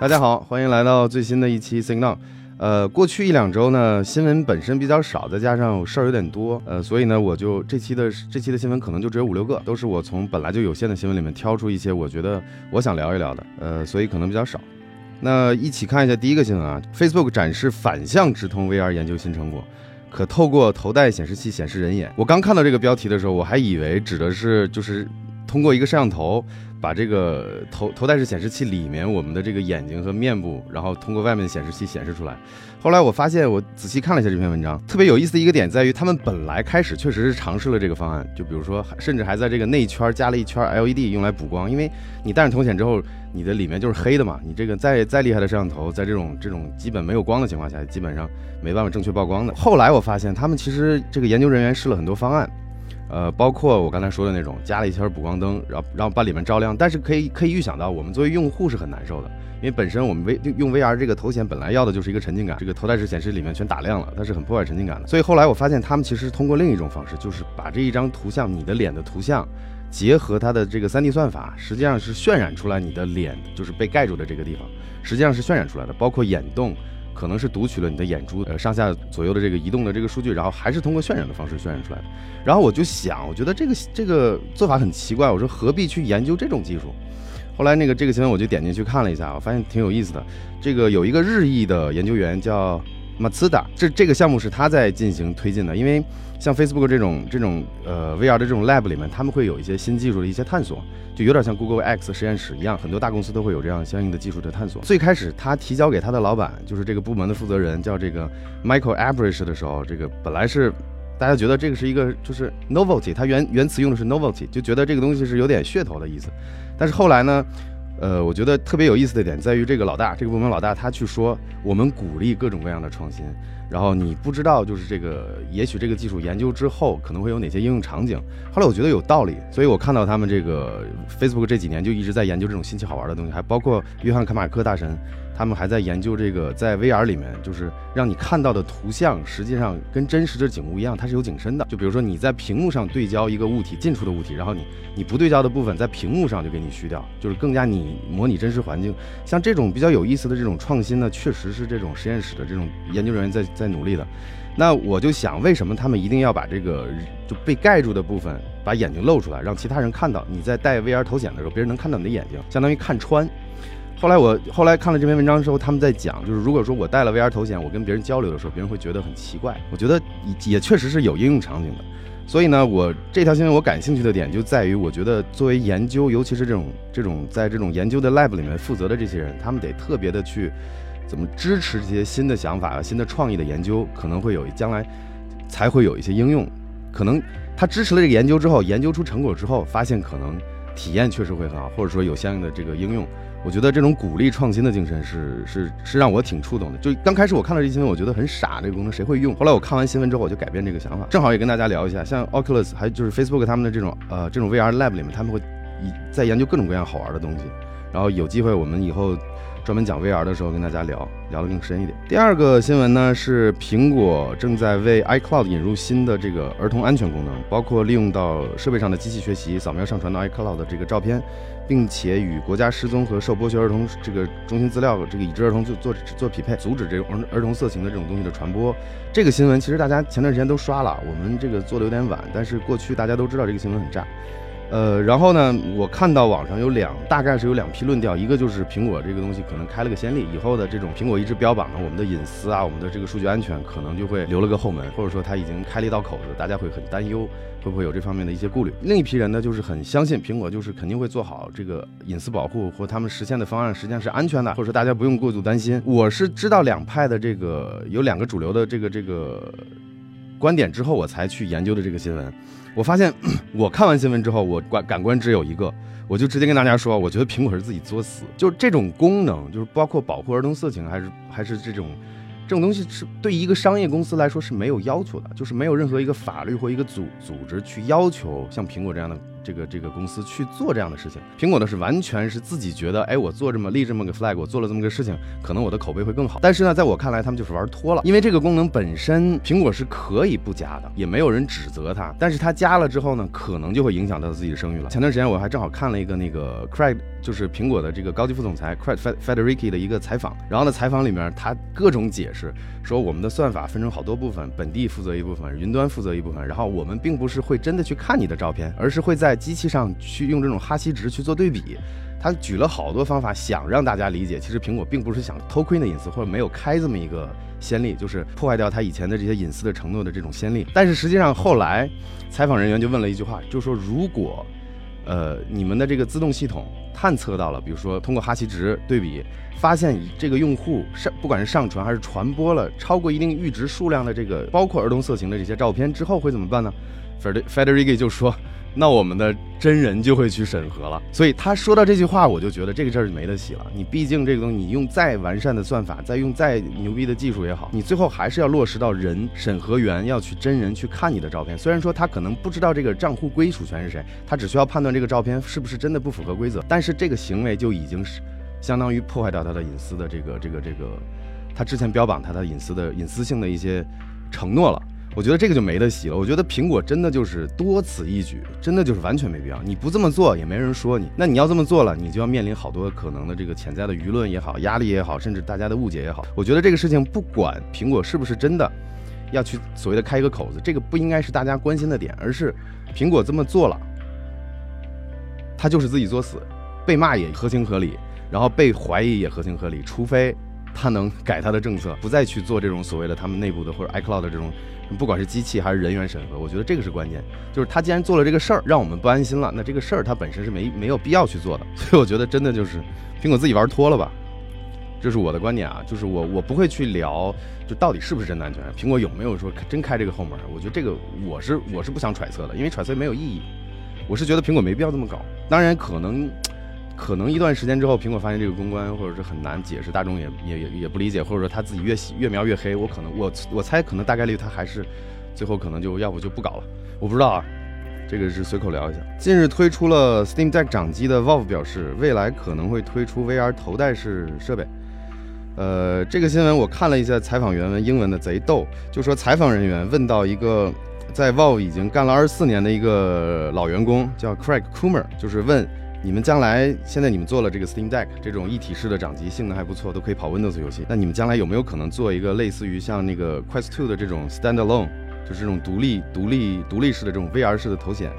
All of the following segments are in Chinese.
大家好，欢迎来到最新的一期 Sing Now。呃，过去一两周呢，新闻本身比较少，再加上事儿有点多，呃，所以呢，我就这期的这期的新闻可能就只有五六个，都是我从本来就有限的新闻里面挑出一些我觉得我想聊一聊的，呃，所以可能比较少。那一起看一下第一个新闻啊，Facebook 展示反向直通 VR 研究新成果，可透过头戴显示器显示人眼。我刚看到这个标题的时候，我还以为指的是就是通过一个摄像头。把这个头头戴式显示器里面我们的这个眼睛和面部，然后通过外面的显示器显示出来。后来我发现，我仔细看了一下这篇文章，特别有意思的一个点在于，他们本来开始确实是尝试了这个方案，就比如说，甚至还在这个内圈加了一圈 LED 用来补光，因为你戴上头显之后，你的里面就是黑的嘛，你这个再再厉害的摄像头，在这种这种基本没有光的情况下，基本上没办法正确曝光的。后来我发现，他们其实这个研究人员试了很多方案。呃，包括我刚才说的那种，加了一圈补光灯，然后然后把里面照亮。但是可以可以预想到，我们作为用户是很难受的，因为本身我们 V 用 VR 这个头显本来要的就是一个沉浸感，这个头戴式显示里面全打亮了，它是很破坏沉浸感的。所以后来我发现，他们其实是通过另一种方式，就是把这一张图像，你的脸的图像，结合它的这个 3D 算法，实际上是渲染出来你的脸就是被盖住的这个地方，实际上是渲染出来的，包括眼动。可能是读取了你的眼珠呃上下左右的这个移动的这个数据，然后还是通过渲染的方式渲染出来的。然后我就想，我觉得这个这个做法很奇怪，我说何必去研究这种技术？后来那个这个新闻我就点进去看了一下，我发现挺有意思的。这个有一个日裔的研究员叫。马自达，这这个项目是他在进行推进的，因为像 Facebook 这种这种呃 VR 的这种 lab 里面，他们会有一些新技术的一些探索，就有点像 Google X 实验室一样，很多大公司都会有这样相应的技术的探索。最开始他提交给他的老板，就是这个部门的负责人，叫这个 Michael Abrish 的时候，这个本来是大家觉得这个是一个就是 novelty，他原原词用的是 novelty，就觉得这个东西是有点噱头的意思，但是后来呢？呃，我觉得特别有意思的点在于，这个老大，这个部门老大，他去说我们鼓励各种各样的创新。然后你不知道，就是这个，也许这个技术研究之后可能会有哪些应用场景。后来我觉得有道理，所以我看到他们这个 Facebook 这几年就一直在研究这种新奇好玩的东西，还包括约翰卡马克大神。他们还在研究这个，在 VR 里面，就是让你看到的图像实际上跟真实的景物一样，它是有景深的。就比如说你在屏幕上对焦一个物体近处的物体，然后你你不对焦的部分在屏幕上就给你虚掉，就是更加你模拟真实环境。像这种比较有意思的这种创新呢，确实是这种实验室的这种研究人员在在努力的。那我就想，为什么他们一定要把这个就被盖住的部分把眼睛露出来，让其他人看到？你在戴 VR 头显的时候，别人能看到你的眼睛，相当于看穿。后来我后来看了这篇文章之后，他们在讲，就是如果说我戴了 VR 头显，我跟别人交流的时候，别人会觉得很奇怪。我觉得也也确实是有应用场景的。所以呢，我这条新闻我感兴趣的点就在于，我觉得作为研究，尤其是这种这种在这种研究的 lab 里面负责的这些人，他们得特别的去怎么支持这些新的想法、新的创意的研究，可能会有将来才会有一些应用。可能他支持了这个研究之后，研究出成果之后，发现可能体验确实会很好，或者说有相应的这个应用。我觉得这种鼓励创新的精神是是是让我挺触动的。就刚开始我看到这新闻，我觉得很傻，这个功能谁会用？后来我看完新闻之后，我就改变这个想法。正好也跟大家聊一下，像 Oculus 还就是 Facebook 他们的这种呃这种 VR lab 里面，他们会以在研究各种各样好玩的东西。然后有机会我们以后。专门讲 VR 的时候跟大家聊聊得更深一点。第二个新闻呢是苹果正在为 iCloud 引入新的这个儿童安全功能，包括利用到设备上的机器学习，扫描上传到 iCloud 的这个照片，并且与国家失踪和受剥削儿童这个中心资料这个已知儿童做做做匹配，阻止这种儿童色情的这种东西的传播。这个新闻其实大家前段时间都刷了，我们这个做的有点晚，但是过去大家都知道这个新闻很炸。呃，然后呢，我看到网上有两，大概是有两批论调，一个就是苹果这个东西可能开了个先例，以后的这种苹果一直标榜的我们的隐私啊，我们的这个数据安全，可能就会留了个后门，或者说它已经开了一道口子，大家会很担忧，会不会有这方面的一些顾虑？另一批人呢，就是很相信苹果，就是肯定会做好这个隐私保护，或他们实现的方案实际上是安全的，或者说大家不用过度担心。我是知道两派的这个有两个主流的这个这个。观点之后，我才去研究的这个新闻。我发现，我看完新闻之后，我感感官只有一个，我就直接跟大家说，我觉得苹果是自己作死。就是这种功能，就是包括保护儿童色情，还是还是这种这种东西，是对一个商业公司来说是没有要求的，就是没有任何一个法律或一个组组织去要求像苹果这样的这个这个公司去做这样的事情。苹果呢是完全是自己觉得，哎，我做这么立这么个 flag，我做了这么个事情，可能我的口碑会更好。但是呢，在我看来，他们就是玩脱了，因为这个功能本身苹果是可以不加的，也没有人指责他。但是他加了之后呢，可能就会影响到自己的声誉了。前段时间我还正好看了一个那个 Craig，就是苹果的这个高级副总裁 Craig Federici 的一个采访，然后呢，采访里面他各种解释，说我们的算法分成好多部分，本地负责一部分，云端负责一部分，然后我们并不是会真的去看你的照片，而是会在在机器上去用这种哈希值去做对比。他举了好多方法，想让大家理解，其实苹果并不是想偷窥你的隐私，或者没有开这么一个先例，就是破坏掉他以前的这些隐私的承诺的这种先例。但是实际上后来，采访人员就问了一句话，就说如果，呃，你们的这个自动系统探测到了，比如说通过哈希值对比，发现这个用户上不管是上传还是传播了超过一定阈值数量的这个包括儿童色情的这些照片之后会怎么办呢？Federici 就说。那我们的真人就会去审核了，所以他说到这句话，我就觉得这个事儿就没得洗了。你毕竟这个东西，你用再完善的算法，再用再牛逼的技术也好，你最后还是要落实到人审核员要去真人去看你的照片。虽然说他可能不知道这个账户归属权是谁，他只需要判断这个照片是不是真的不符合规则，但是这个行为就已经是相当于破坏掉他的隐私的这个这个这个，他之前标榜他的隐私的隐私性的一些承诺了。我觉得这个就没得洗了。我觉得苹果真的就是多此一举，真的就是完全没必要。你不这么做也没人说你，那你要这么做了，你就要面临好多可能的这个潜在的舆论也好、压力也好，甚至大家的误解也好。我觉得这个事情不管苹果是不是真的要去所谓的开一个口子，这个不应该是大家关心的点，而是苹果这么做了，他就是自己作死，被骂也合情合理，然后被怀疑也合情合理，除非他能改他的政策，不再去做这种所谓的他们内部的或者 iCloud 的这种。不管是机器还是人员审核，我觉得这个是关键。就是他既然做了这个事儿，让我们不安心了，那这个事儿他本身是没没有必要去做的。所以我觉得真的就是苹果自己玩脱了吧，这是我的观点啊。就是我我不会去聊，就到底是不是真的安全，苹果有没有说真开这个后门？我觉得这个我是我是不想揣测的，因为揣测没有意义。我是觉得苹果没必要这么搞。当然可能。可能一段时间之后，苹果发现这个公关或者是很难解释，大众也也也也不理解，或者说他自己越越描越黑。我可能我我猜可能大概率他还是最后可能就要不就不搞了，我不知道啊，这个是随口聊一下。近日推出了 Steam Deck 掌机的 Valve 表示，未来可能会推出 VR 头戴式设备。呃，这个新闻我看了一下采访原文，英文的贼逗，就说采访人员问到一个在 Valve 已经干了二十四年的一个老员工，叫 Craig Coomer，就是问。你们将来现在你们做了这个 Steam Deck 这种一体式的掌机，性能还不错，都可以跑 Windows 游戏。那你们将来有没有可能做一个类似于像那个 Quest 2的这种 Standalone，就是这种独立、独立、独立式的这种 VR 式的头显？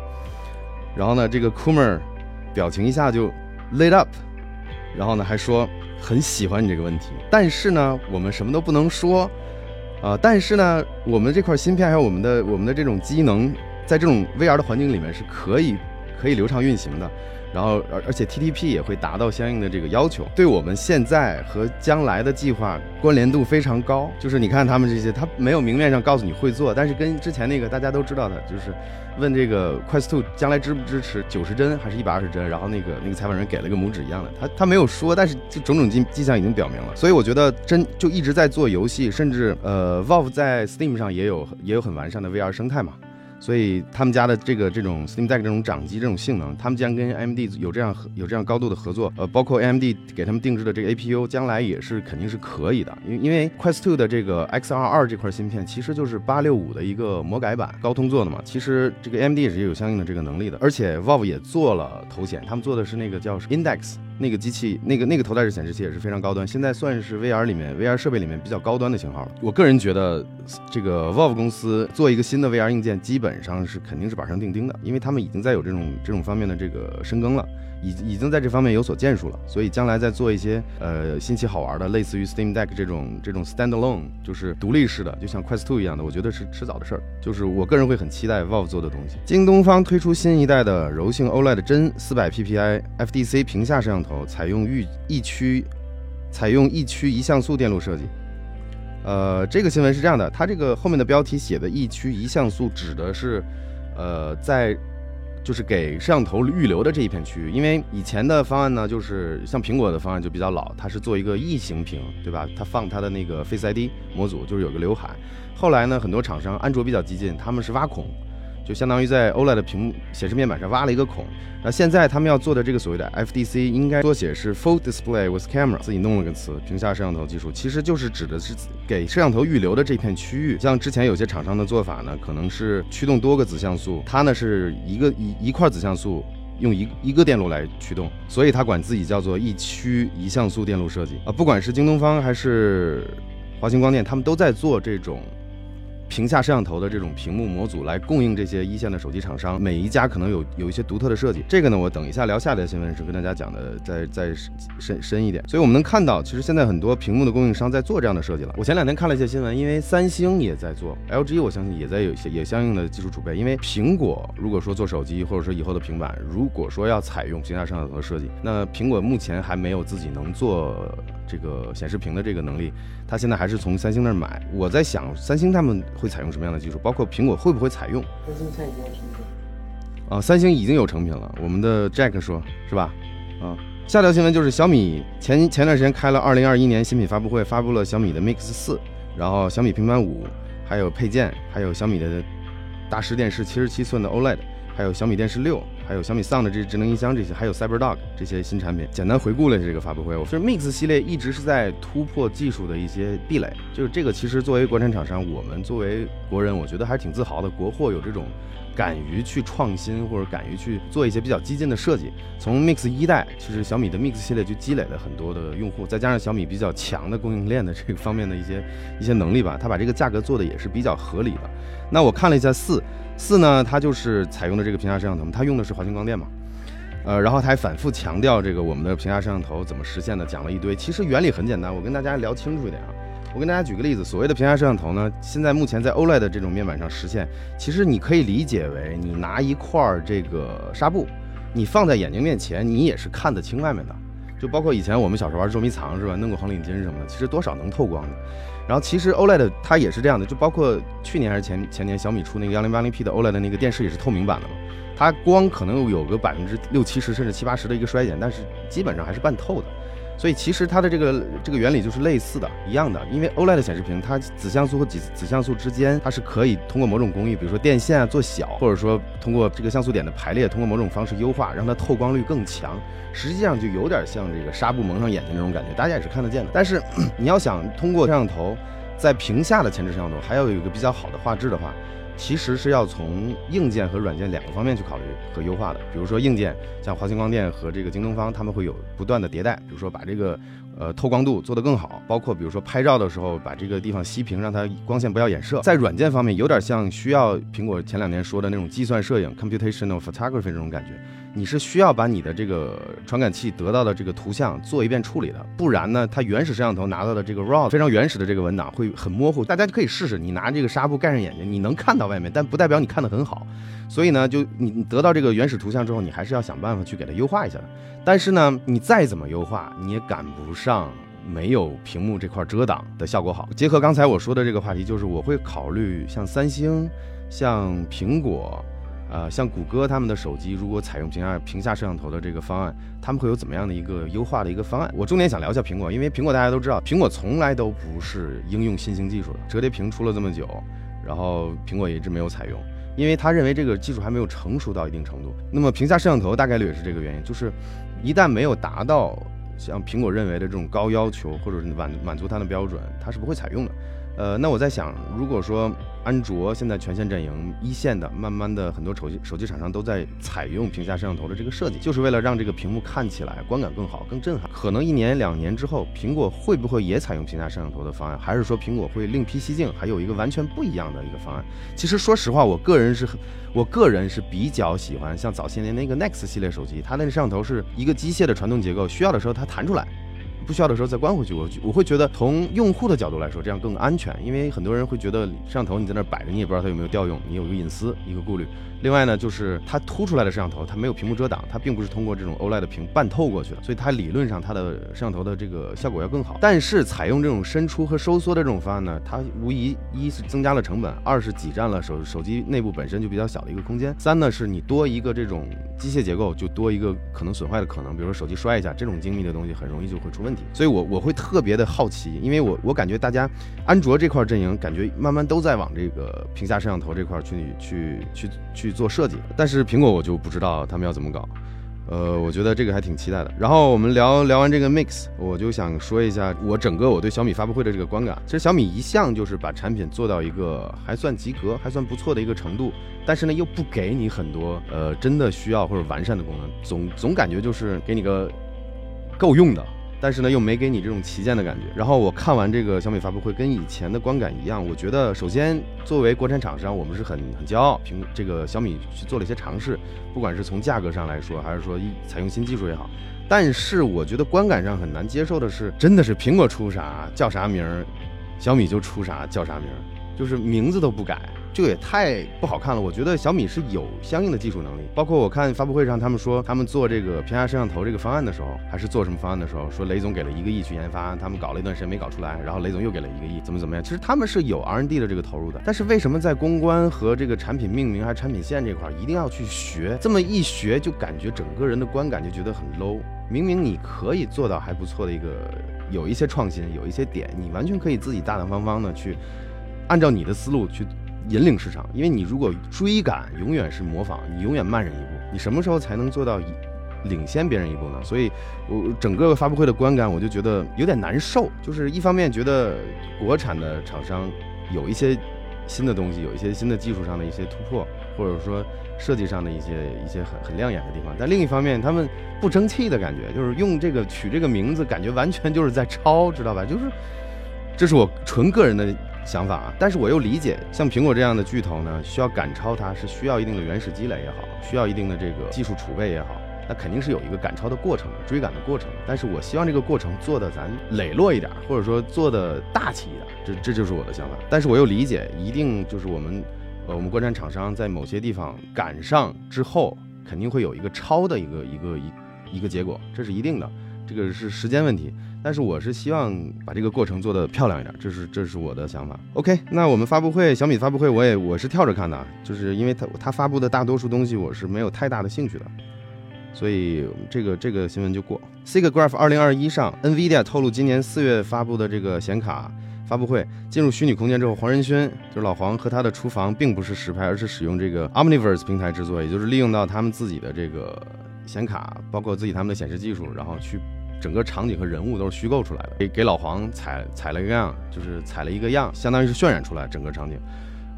然后呢，这个 Coomer 表情一下就 lit up，然后呢还说很喜欢你这个问题，但是呢我们什么都不能说啊。但是呢我们这块芯片还有我们的我们的这种机能，在这种 VR 的环境里面是可以可以流畅运行的。然后，而而且 TTP 也会达到相应的这个要求，对我们现在和将来的计划关联度非常高。就是你看他们这些，他没有明面上告诉你会做，但是跟之前那个大家都知道的，就是问这个 Quest Two 将来支不支持九十帧还是一百二十帧，然后那个那个采访人给了个拇指一样的，他他没有说，但是这种种迹迹象已经表明了。所以我觉得真就一直在做游戏，甚至呃 Valve 在 Steam 上也有也有很完善的 VR 生态嘛。所以他们家的这个这种 Steam Deck 这种掌机这种性能，他们既然跟 AMD 有这样有这样高度的合作，呃，包括 AMD 给他们定制的这个 APU，将来也是肯定是可以的。因因为 Quest 2的这个 XR2 这块芯片其实就是八六五的一个魔改版，高通做的嘛。其实这个 AMD 也是有相应的这个能力的，而且 Valve 也做了头显，他们做的是那个叫 Index。那个机器，那个那个头戴式显示器也是非常高端，现在算是 VR 里面 VR 设备里面比较高端的型号了。我个人觉得，这个 Valve 公司做一个新的 VR 硬件，基本上是肯定是板上钉钉的，因为他们已经在有这种这种方面的这个深耕了。已已经在这方面有所建树了，所以将来再做一些呃新奇好玩的，类似于 Steam Deck 这种这种 standalone，就是独立式的，就像 Quest 2一样的，我觉得是迟早的事儿。就是我个人会很期待 Valve 做的东西。京东方推出新一代的柔性 OLED 真四百 PPI FDC 屏下摄像头，采用预一区，采用一区一像素电路设计。呃，这个新闻是这样的，它这个后面的标题写的一区一像素指的是，呃，在。就是给摄像头预留的这一片区域，因为以前的方案呢，就是像苹果的方案就比较老，它是做一个异形屏，对吧？它放它的那个 Face ID 模组，就是有个刘海。后来呢，很多厂商安卓比较激进，他们是挖孔。就相当于在 OLED 屏幕显示面板上挖了一个孔。那现在他们要做的这个所谓的 FDC，应该缩写是 Full Display with Camera，自己弄了个词，屏下摄像头技术，其实就是指的是给摄像头预留的这片区域。像之前有些厂商的做法呢，可能是驱动多个子像素，它呢是一个一一块子像素用一一个电路来驱动，所以它管自己叫做一区一像素电路设计啊。不管是京东方还是华星光电，他们都在做这种。屏下摄像头的这种屏幕模组来供应这些一线的手机厂商，每一家可能有有一些独特的设计。这个呢，我等一下聊下一条新闻时跟大家讲的再再深深一点。所以我们能看到，其实现在很多屏幕的供应商在做这样的设计了。我前两天看了一些新闻，因为三星也在做，LG 我相信也在有些也相应的技术储备。因为苹果如果说做手机或者说以后的平板，如果说要采用屏下摄像头的设计，那苹果目前还没有自己能做。这个显示屏的这个能力，它现在还是从三星那儿买。我在想，三星他们会采用什么样的技术？包括苹果会不会采用？三星现在已经有成品啊，三星已经有成品了。我们的 Jack 说，是吧？啊，下条新闻就是小米前前段时间开了二零二一年新品发布会，发布了小米的 Mix 四，然后小米平板五，还有配件，还有小米的大师电视七十七寸的 OLED。还有小米电视六，还有小米 Sound 这些智能音箱，这些还有 CyberDog 这些新产品，简单回顾了一下这个发布会。我觉得 Mix 系列一直是在突破技术的一些壁垒，就是这个其实作为国产厂商，我们作为国人，我觉得还是挺自豪的。国货有这种敢于去创新，或者敢于去做一些比较激进的设计。从 Mix 一代，其实小米的 Mix 系列就积累了很多的用户，再加上小米比较强的供应链的这个方面的一些一些能力吧，它把这个价格做的也是比较合理的。那我看了一下四。四呢，它就是采用的这个屏下摄像头，它用的是华星光电嘛，呃，然后它还反复强调这个我们的屏下摄像头怎么实现的，讲了一堆。其实原理很简单，我跟大家聊清楚一点啊。我跟大家举个例子，所谓的屏下摄像头呢，现在目前在 OLED 的这种面板上实现，其实你可以理解为你拿一块这个纱布，你放在眼睛面前，你也是看得清外面的。就包括以前我们小时候玩捉迷藏是吧，弄个红领巾什么的，其实多少能透光的。然后其实 OLED 它也是这样的，就包括去年还是前前年小米出那个幺零八零 P 的 OLED 那个电视也是透明版的嘛，它光可能有个百分之六七十甚至七八十的一个衰减，但是基本上还是半透的。所以其实它的这个这个原理就是类似的，一样的。因为 OLED 显示屏，它子像素和子子像素之间，它是可以通过某种工艺，比如说电线啊做小，或者说通过这个像素点的排列，通过某种方式优化，让它透光率更强。实际上就有点像这个纱布蒙上眼睛那种感觉，大家也是看得见的。但是 你要想通过摄像头在屏下的前置摄像头还要有一个比较好的画质的话。其实是要从硬件和软件两个方面去考虑和优化的。比如说硬件，像华星光电和这个京东方，他们会有不断的迭代。比如说把这个呃透光度做得更好，包括比如说拍照的时候把这个地方熄屏，让它光线不要衍射。在软件方面，有点像需要苹果前两年说的那种计算摄影 （computational photography） 这种感觉。你是需要把你的这个传感器得到的这个图像做一遍处理的，不然呢，它原始摄像头拿到的这个 RAW 非常原始的这个文档会很模糊。大家可以试试，你拿这个纱布盖上眼睛，你能看到外面，但不代表你看得很好。所以呢，就你你得到这个原始图像之后，你还是要想办法去给它优化一下的。但是呢，你再怎么优化，你也赶不上没有屏幕这块遮挡的效果好。结合刚才我说的这个话题，就是我会考虑像三星、像苹果。呃，像谷歌他们的手机，如果采用屏下屏下摄像头的这个方案，他们会有怎么样的一个优化的一个方案？我重点想聊一下苹果，因为苹果大家都知道，苹果从来都不是应用新兴技术的。折叠屏出了这么久，然后苹果也一直没有采用，因为他认为这个技术还没有成熟到一定程度。那么屏下摄像头大概率也是这个原因，就是一旦没有达到像苹果认为的这种高要求，或者是满满足它的标准，它是不会采用的。呃，那我在想，如果说安卓现在全线阵营一线的，慢慢的很多手机手机厂商都在采用屏下摄像头的这个设计，就是为了让这个屏幕看起来观感更好、更震撼。可能一年两年之后，苹果会不会也采用屏下摄像头的方案，还是说苹果会另辟蹊径，还有一个完全不一样的一个方案？其实说实话，我个人是很，我个人是比较喜欢像早些年那个 Next 系列手机，它那个摄像头是一个机械的传动结构，需要的时候它弹出来。不需要的时候再关回去，我我会觉得从用户的角度来说，这样更安全，因为很多人会觉得摄像头你在那摆着，你也不知道它有没有调用，你有个隐私一个顾虑。另外呢，就是它凸出来的摄像头，它没有屏幕遮挡，它并不是通过这种 OLED 的屏半透过去的，所以它理论上它的摄像头的这个效果要更好。但是采用这种伸出和收缩的这种方案呢，它无疑一是增加了成本，二是挤占了手手机内部本身就比较小的一个空间，三呢是你多一个这种机械结构，就多一个可能损坏的可能，比如说手机摔一下，这种精密的东西很容易就会出问题。所以我我会特别的好奇，因为我我感觉大家安卓这块阵营感觉慢慢都在往这个屏下摄像头这块去去去去去做设计，但是苹果我就不知道他们要怎么搞。呃，我觉得这个还挺期待的。然后我们聊聊完这个 Mix，我就想说一下我整个我对小米发布会的这个观感。其实小米一向就是把产品做到一个还算及格、还算不错的一个程度，但是呢又不给你很多呃真的需要或者完善的功能，总总感觉就是给你个够用的。但是呢，又没给你这种旗舰的感觉。然后我看完这个小米发布会，跟以前的观感一样。我觉得，首先作为国产厂商，我们是很很骄傲，凭这个小米去做了一些尝试，不管是从价格上来说，还是说一采用新技术也好。但是我觉得观感上很难接受的是，真的是苹果出啥叫啥名儿，小米就出啥叫啥名儿，就是名字都不改。这个也太不好看了，我觉得小米是有相应的技术能力，包括我看发布会上他们说他们做这个屏下摄像头这个方案的时候，还是做什么方案的时候，说雷总给了一个亿去研发，他们搞了一段时间没搞出来，然后雷总又给了一个亿，怎么怎么样？其实他们是有 R&D 的这个投入的，但是为什么在公关和这个产品命名还产品线这块一定要去学？这么一学就感觉整个人的观感就觉得很 low。明明你可以做到还不错的一个，有一些创新，有一些点，你完全可以自己大大方方的去按照你的思路去。引领市场，因为你如果追赶，永远是模仿，你永远慢人一步。你什么时候才能做到领先别人一步呢？所以，我整个发布会的观感，我就觉得有点难受。就是一方面觉得国产的厂商有一些新的东西，有一些新的技术上的一些突破，或者说设计上的一些一些很很亮眼的地方。但另一方面，他们不争气的感觉，就是用这个取这个名字，感觉完全就是在抄，知道吧？就是，这是我纯个人的。想法啊，但是我又理解，像苹果这样的巨头呢，需要赶超它是需要一定的原始积累也好，需要一定的这个技术储备也好，那肯定是有一个赶超的过程，追赶的过程。但是我希望这个过程做的咱磊落一点，或者说做的大气一点，这这就是我的想法。但是我又理解，一定就是我们，呃，我们国产厂商在某些地方赶上之后，肯定会有一个超的一个一个一一个结果，这是一定的，这个是时间问题。但是我是希望把这个过程做得漂亮一点，这是这是我的想法。OK，那我们发布会，小米发布会，我也我是跳着看的，就是因为它它发布的大多数东西我是没有太大的兴趣的，所以这个这个新闻就过。SIGGRAPH 二零二一上，NVIDIA 透露今年四月发布的这个显卡发布会进入虚拟空间之后，黄仁勋就是老黄和他的厨房并不是实拍，而是使用这个 Omniverse 平台制作，也就是利用到他们自己的这个显卡，包括自己他们的显示技术，然后去。整个场景和人物都是虚构出来的，给给老黄采采了一个样，就是采了一个样，相当于是渲染出来整个场景。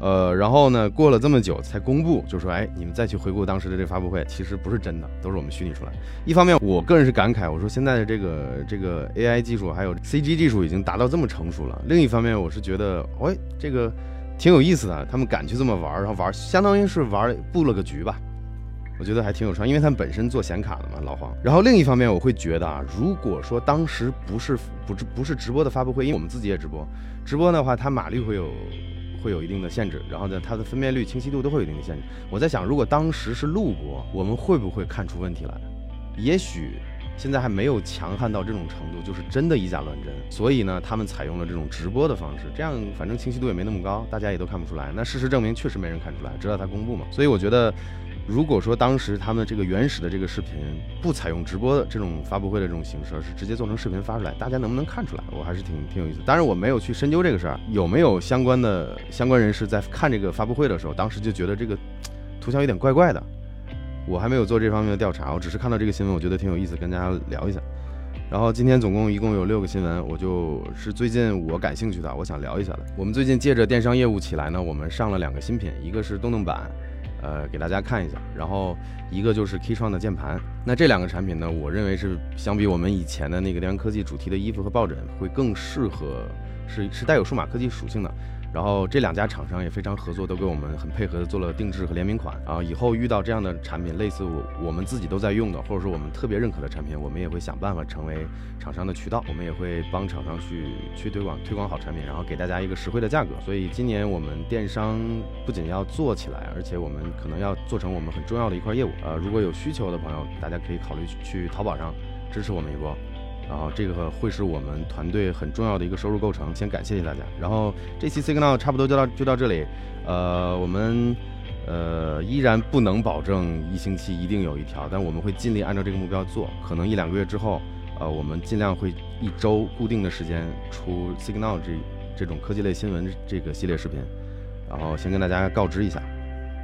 呃，然后呢，过了这么久才公布，就说，哎，你们再去回顾当时的这个发布会，其实不是真的，都是我们虚拟出来。一方面，我个人是感慨，我说现在的这个这个 AI 技术还有 CG 技术已经达到这么成熟了。另一方面，我是觉得，喂，这个挺有意思的，他们敢去这么玩，然后玩，相当于是玩布了个局吧。我觉得还挺有创意，因为他们本身做显卡的嘛，老黄。然后另一方面，我会觉得啊，如果说当时不是不是不是直播的发布会，因为我们自己也直播，直播的话，它码率会有会有一定的限制，然后呢，它的分辨率、清晰度都会有一定的限制。我在想，如果当时是录播，我们会不会看出问题来？也许现在还没有强悍到这种程度，就是真的以假乱真。所以呢，他们采用了这种直播的方式，这样反正清晰度也没那么高，大家也都看不出来。那事实证明，确实没人看出来，直到他公布嘛。所以我觉得。如果说当时他们这个原始的这个视频不采用直播的这种发布会的这种形式，而是直接做成视频发出来，大家能不能看出来？我还是挺挺有意思。当然我没有去深究这个事儿，有没有相关的相关人士在看这个发布会的时候，当时就觉得这个图像有点怪怪的。我还没有做这方面的调查，我只是看到这个新闻，我觉得挺有意思，跟大家聊一下。然后今天总共一共有六个新闻，我就是最近我感兴趣的，我想聊一下的。我们最近借着电商业务起来呢，我们上了两个新品，一个是动动版。呃，给大家看一下，然后一个就是 Key 创的键盘，那这两个产品呢，我认为是相比我们以前的那个联科技主题的衣服和抱枕，会更适合，是是带有数码科技属性的。然后这两家厂商也非常合作，都给我们很配合的做了定制和联名款。啊，以后遇到这样的产品，类似我我们自己都在用的，或者说我们特别认可的产品，我们也会想办法成为厂商的渠道，我们也会帮厂商去去推广推广好产品，然后给大家一个实惠的价格。所以今年我们电商不仅要做起来，而且我们可能要做成我们很重要的一块业务。呃，如果有需求的朋友，大家可以考虑去淘宝上支持我们一波。然后这个会是我们团队很重要的一个收入构成，先感谢谢大家。然后这期 Signal 差不多就到就到这里，呃，我们呃依然不能保证一星期一定有一条，但我们会尽力按照这个目标做。可能一两个月之后，呃，我们尽量会一周固定的时间出 Signal 这这种科技类新闻这个系列视频，然后先跟大家告知一下。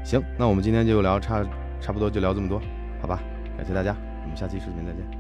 行，那我们今天就聊差差不多就聊这么多，好吧？感谢大家，我们下期视频再见。